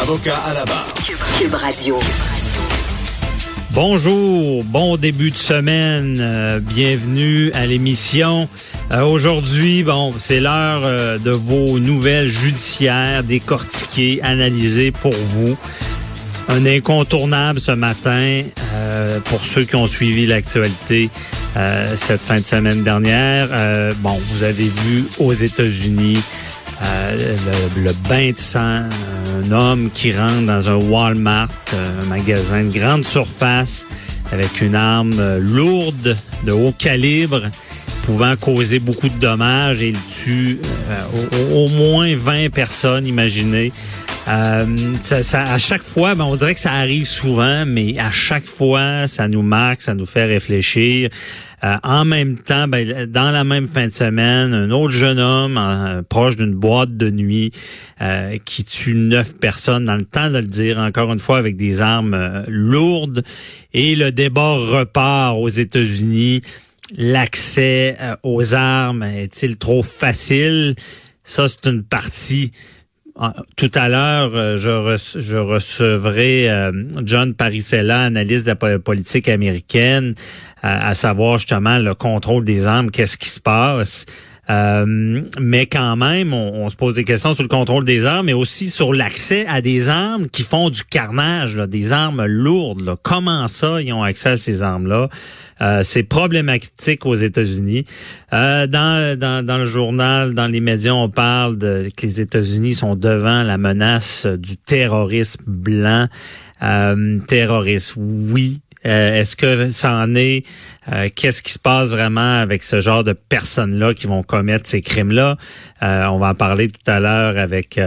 Avocat à la barre. Cube Radio. Bonjour, bon début de semaine, euh, bienvenue à l'émission. Euh, Aujourd'hui, bon, c'est l'heure euh, de vos nouvelles judiciaires décortiquées, analysées pour vous. Un incontournable ce matin euh, pour ceux qui ont suivi l'actualité euh, cette fin de semaine dernière. Euh, bon, vous avez vu aux États-Unis euh, le, le bain de sang, un homme qui rentre dans un Walmart, un magasin de grande surface, avec une arme euh, lourde de haut calibre, pouvant causer beaucoup de dommages et il tue euh, au, au moins 20 personnes, imaginez. Euh, ça, ça- à chaque fois, ben, on dirait que ça arrive souvent, mais à chaque fois, ça nous marque, ça nous fait réfléchir. Euh, en même temps, ben, dans la même fin de semaine, un autre jeune homme euh, proche d'une boîte de nuit euh, qui tue neuf personnes dans le temps de le dire, encore une fois, avec des armes euh, lourdes. Et le débat repart aux États-Unis. L'accès aux armes est-il trop facile? Ça, c'est une partie Tout à l'heure, euh, je, rece- je recevrai euh, John Parisella, analyste de la po- politique américaine, à savoir justement le contrôle des armes, qu'est-ce qui se passe. Euh, mais quand même, on, on se pose des questions sur le contrôle des armes, mais aussi sur l'accès à des armes qui font du carnage, là, des armes lourdes. là. Comment ça, ils ont accès à ces armes-là? Euh, c'est problématique aux États-Unis. Euh, dans, dans, dans le journal, dans les médias, on parle de que les États-Unis sont devant la menace du terrorisme blanc. Euh, terrorisme, oui. Euh, Est-ce que ça en est? Euh, Qu'est-ce qui se passe vraiment avec ce genre de personnes-là qui vont commettre ces crimes-là? Euh, on va en parler tout à l'heure avec...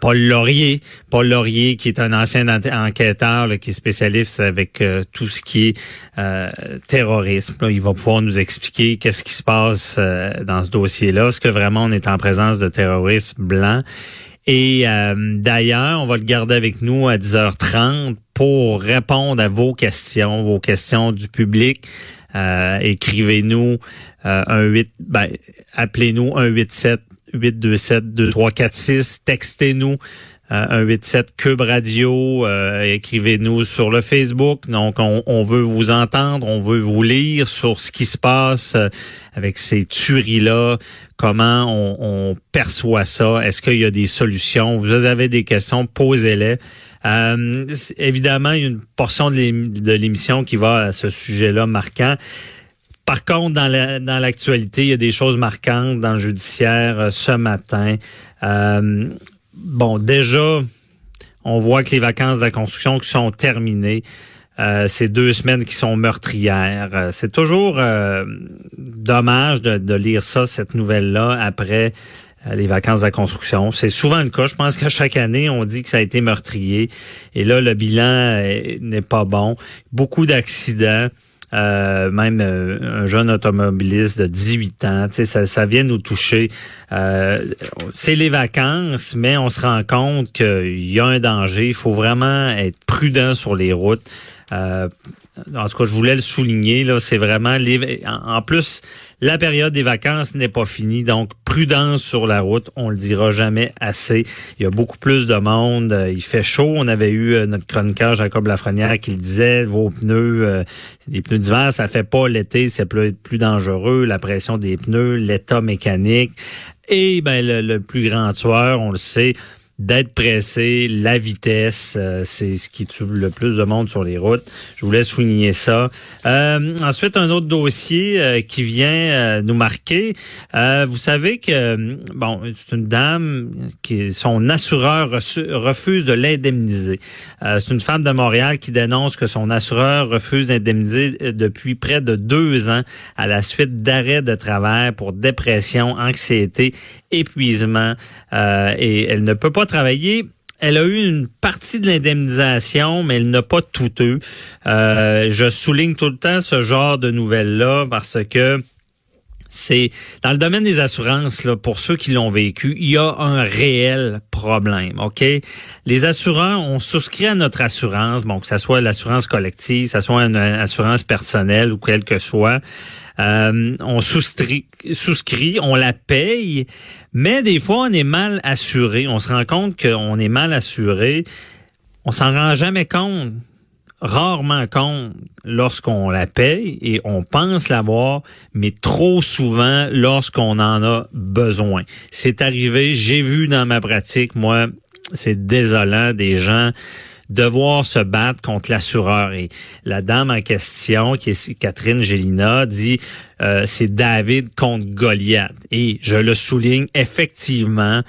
Paul Laurier, Paul Laurier qui est un ancien enquêteur qui est spécialiste avec tout ce qui est euh, terrorisme. Il va pouvoir nous expliquer qu'est-ce qui se passe dans ce dossier-là. Est-ce que vraiment on est en présence de terrorisme blanc? Et euh, d'ailleurs, on va le garder avec nous à 10h30 pour répondre à vos questions, vos questions du public. Euh, écrivez-nous euh, un 8, ben, appelez-nous 187 827 2346, textez-nous 187 Cube Radio, euh, écrivez-nous sur le Facebook. Donc, on, on veut vous entendre, on veut vous lire sur ce qui se passe euh, avec ces tueries-là, comment on, on perçoit ça, est-ce qu'il y a des solutions? Vous avez des questions, posez-les. Euh, évidemment, il y a une portion de l'émission qui va à ce sujet-là marquant. Par contre, dans la- dans l'actualité, il y a des choses marquantes dans le judiciaire euh, ce matin. Euh, bon, déjà, on voit que les vacances de la construction qui sont terminées. Euh, c'est deux semaines qui sont meurtrières. Euh, c'est toujours euh, dommage de, de lire ça, cette nouvelle-là, après euh, les vacances de la construction. C'est souvent le cas. Je pense qu'à chaque année, on dit que ça a été meurtrier. Et là, le bilan n'est pas bon. Beaucoup d'accidents. Euh, même euh, un jeune automobiliste de 18 ans, ça, ça vient nous toucher. Euh, c'est les vacances, mais on se rend compte qu'il y a un danger. Il faut vraiment être prudent sur les routes. Euh, en tout cas, je voulais le souligner. Là, c'est vraiment les, en plus la période des vacances n'est pas finie, donc prudence sur la route. On le dira jamais assez. Il y a beaucoup plus de monde. Euh, Il fait chaud. On avait eu euh, notre chroniqueur Jacob Lafrenière qui le disait. Vos pneus, euh, des pneus d'hiver, ça fait pas l'été, c'est plus, plus dangereux. La pression des pneus, l'état mécanique et ben le, le plus grand tueur, on le sait d'être pressé, la vitesse, euh, c'est ce qui tue le plus de monde sur les routes. Je voulais souligner ça. Euh, ensuite, un autre dossier euh, qui vient euh, nous marquer. Euh, vous savez que bon, c'est une dame qui son assureur refuse de l'indemniser. Euh, c'est une femme de Montréal qui dénonce que son assureur refuse d'indemniser depuis près de deux ans à la suite d'arrêt de travail pour dépression, anxiété, épuisement et elle ne peut pas elle a eu une partie de l'indemnisation, mais elle n'a pas tout eu. Euh, je souligne tout le temps ce genre de nouvelles-là parce que c'est dans le domaine des assurances, là, pour ceux qui l'ont vécu, il y a un réel problème. OK? Les assureurs ont souscrit à notre assurance, bon, que ce soit l'assurance collective, que ce soit une assurance personnelle ou quelle que soit. Euh, on souscrit, souscrit, on la paye, mais des fois, on est mal assuré. On se rend compte qu'on est mal assuré. On s'en rend jamais compte rarement compte lorsqu'on la paye et on pense l'avoir, mais trop souvent lorsqu'on en a besoin. C'est arrivé, j'ai vu dans ma pratique, moi, c'est désolant des gens devoir se battre contre l'assureur. Et la dame en question, qui est Catherine Gélina, dit euh, c'est David contre Goliath. Et je le souligne, effectivement,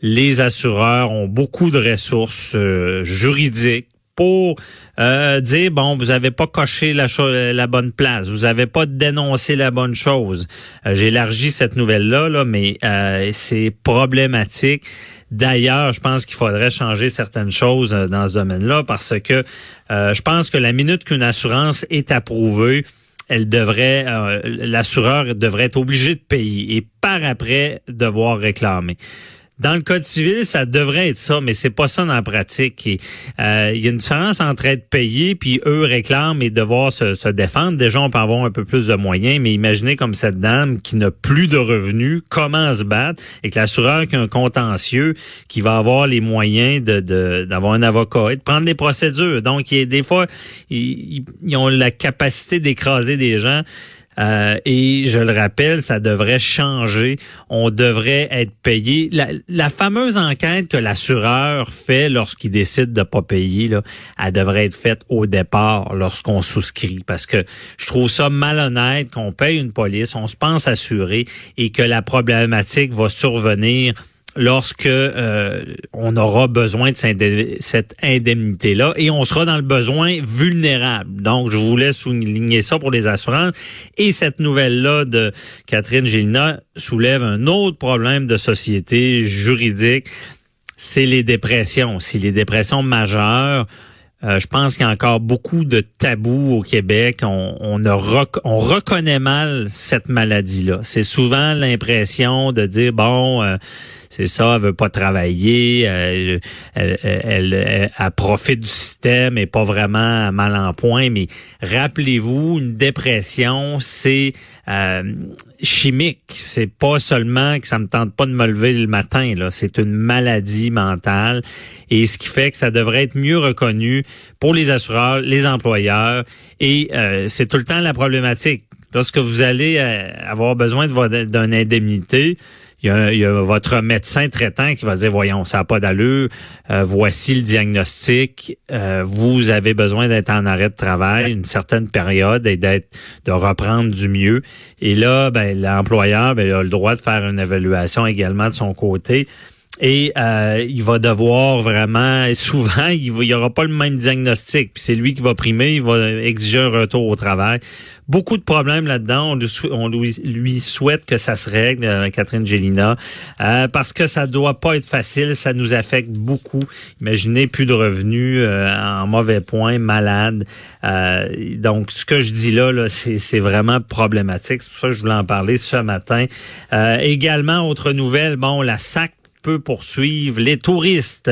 les assureurs ont beaucoup de ressources euh, juridiques pour euh, dire bon vous avez pas coché la, la bonne place. Vous avez pas dénoncé la bonne chose. J'élargis cette nouvelle là là mais c'est problématique. D'ailleurs, je pense qu'il faudrait changer certaines choses euh, dans ce domaine-là parce que euh, je pense que la minute qu'une assurance est approuvée, elle devrait, euh, l'assureur devrait être obligé de payer et par après devoir réclamer. Dans le code civil, ça devrait être ça, mais c'est pas ça dans la pratique. Euh, il y a une différence entre être payé puis eux réclament et devoir se, défendre. Déjà, on peut avoir un peu plus de moyens, mais imaginez comme cette dame qui n'a plus de revenus, comment se battre, et que l'assureur qui a un contentieux, qui va avoir les moyens d'avoir un avocat et de prendre des procédures. Donc, des fois, ils ont la capacité d'écraser des gens. Euh, et je le rappelle, ça devrait changer. On devrait être payé. La, fameuse enquête que l'assureur fait lorsqu'il décide de pas payer, là, elle devrait être faite au départ lorsqu'on souscrit. Parce que je trouve ça malhonnête qu'on paye une police, on se pense assuré et que la problématique va survenir lorsque euh, on aura besoin de cette indemnité-là et on sera dans le besoin vulnérable. Donc, je voulais souligner ça pour les assurances. Et cette nouvelle-là de Catherine Gélina soulève un autre problème de société juridique, c'est les dépressions. Si les dépressions majeures, euh, je pense qu'il y a encore beaucoup de tabous au Québec. On, on, on reconnaît mal cette maladie-là. C'est souvent l'impression de dire, bon, euh, c'est ça, elle veut pas travailler, euh, elle, elle, elle, profite du système et pas vraiment mal en point. Mais rappelez-vous, une dépression, c'est euh, chimique. C'est pas seulement que ça me tente pas de me lever le matin. Là, c'est une maladie mentale et ce qui fait que ça devrait être mieux reconnu pour les assureurs, les employeurs et euh, c'est tout le temps la problématique. Lorsque vous allez avoir besoin d'une indemnité, il y, a, votre médecin traitant qui va dire voyons ça n'a pas d'allure euh, voici le diagnostic euh, vous avez besoin d'être en arrêt de travail une certaine période et d'être de reprendre du mieux. Et là ben l'employeur ben, a le droit de faire une évaluation également de son côté et euh, il va devoir vraiment, souvent, il n'y aura pas le même diagnostic. Puis c'est lui qui va primer, il va exiger un retour au travail. Beaucoup de problèmes là-dedans. On, lui, souhaite que ça se règle, euh, Catherine Gélina, euh, parce que ça doit pas être facile. Ça nous affecte beaucoup. Imaginez plus de revenus, en mauvais point, malade. donc, ce que je dis là, là c'est vraiment problématique. C'est pour ça que je voulais en parler ce matin. également, autre nouvelle, bon, la SAC peut poursuivre les touristes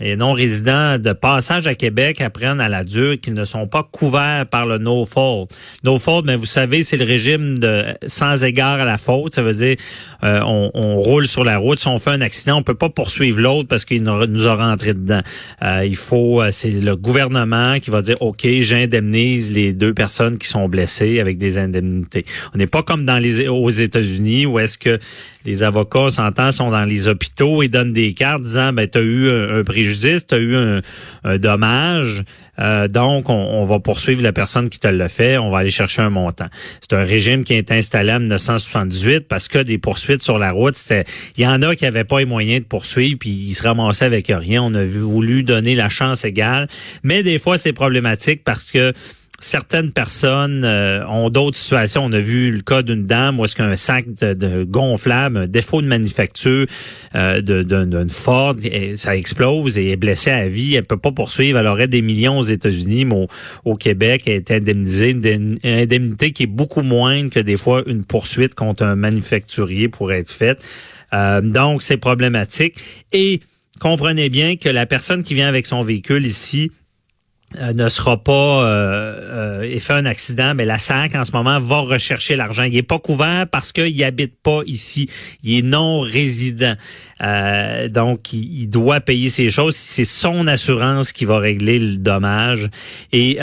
et non-résidents de passage à Québec apprennent à la dure qu'ils ne sont pas couverts par le no-fault. No-fault, mais vous savez, c'est le régime de sans égard à la faute. Ça veut dire euh, on, on, roule sur la route. Si on fait un accident, on peut pas poursuivre l'autre parce qu'il nous a rentré dedans. Euh, il faut, euh, c'est le gouvernement qui va dire, OK, j'indemnise les deux personnes qui sont blessées avec des indemnités. On n'est pas comme dans les aux États-Unis où est-ce que les avocats, s'entend, sont dans les hôpitaux et donnent des cartes disant, ben, tu eu un, préjudice, tu as eu un, dommage, euh, donc on, va poursuivre la personne qui te l'a fait, on va aller chercher un montant. C'est un régime qui est installé en 1978 parce que des poursuites sur la route, il y en a qui n'avaient pas les moyens de poursuivre, puis ils se ramassaient avec rien. On a voulu donner la chance égale, mais des fois c'est problématique parce que certaines personnes euh, ont d'autres situations. On a vu le cas d'une dame où est-ce qu'un sac de, gonflable, un défaut de manufacture euh, d'une Ford, ça explose et est blessée à vie. Elle peut pas poursuivre. Elle aurait des millions aux États-Unis, mais au, Québec, elle est indemnisée. Une indemnité qui est beaucoup moindre que des fois une poursuite contre un manufacturier pourrait être faite. Euh, donc, c'est problématique. Et comprenez bien que la personne qui vient avec son véhicule ici, ne sera pas euh, euh, fait un accident, mais la SAC en ce moment va rechercher l'argent. Il est pas couvert parce qu'il habite pas ici. Il est non résident. donc, il, doit payer ses choses. C'est son assurance qui va régler le dommage. Et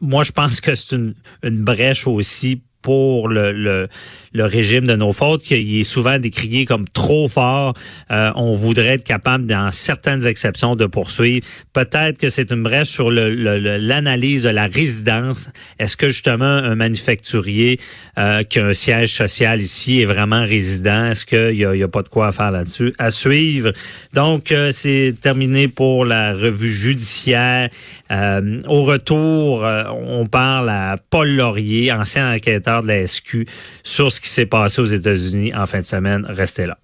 moi, je pense que c'est une, une brèche aussi pour le, le, le, régime de nos fautes, qui est souvent décrié comme trop fort. Euh, on voudrait être capable, dans certaines exceptions, de poursuivre. Peut-être que c'est une brèche sur l'analyse de la résidence. Est-ce que justement un manufacturier euh, qui a un siège social ici est vraiment résident? Est-ce qu'il n'y a, a pas de quoi faire là-dessus? À suivre. Donc, euh, c'est terminé pour la revue judiciaire. Euh, au retour, on parle à Paul Laurier, ancien enquêteur de la SQ sur ce qui s'est passé aux États-Unis en fin de semaine. Restez là.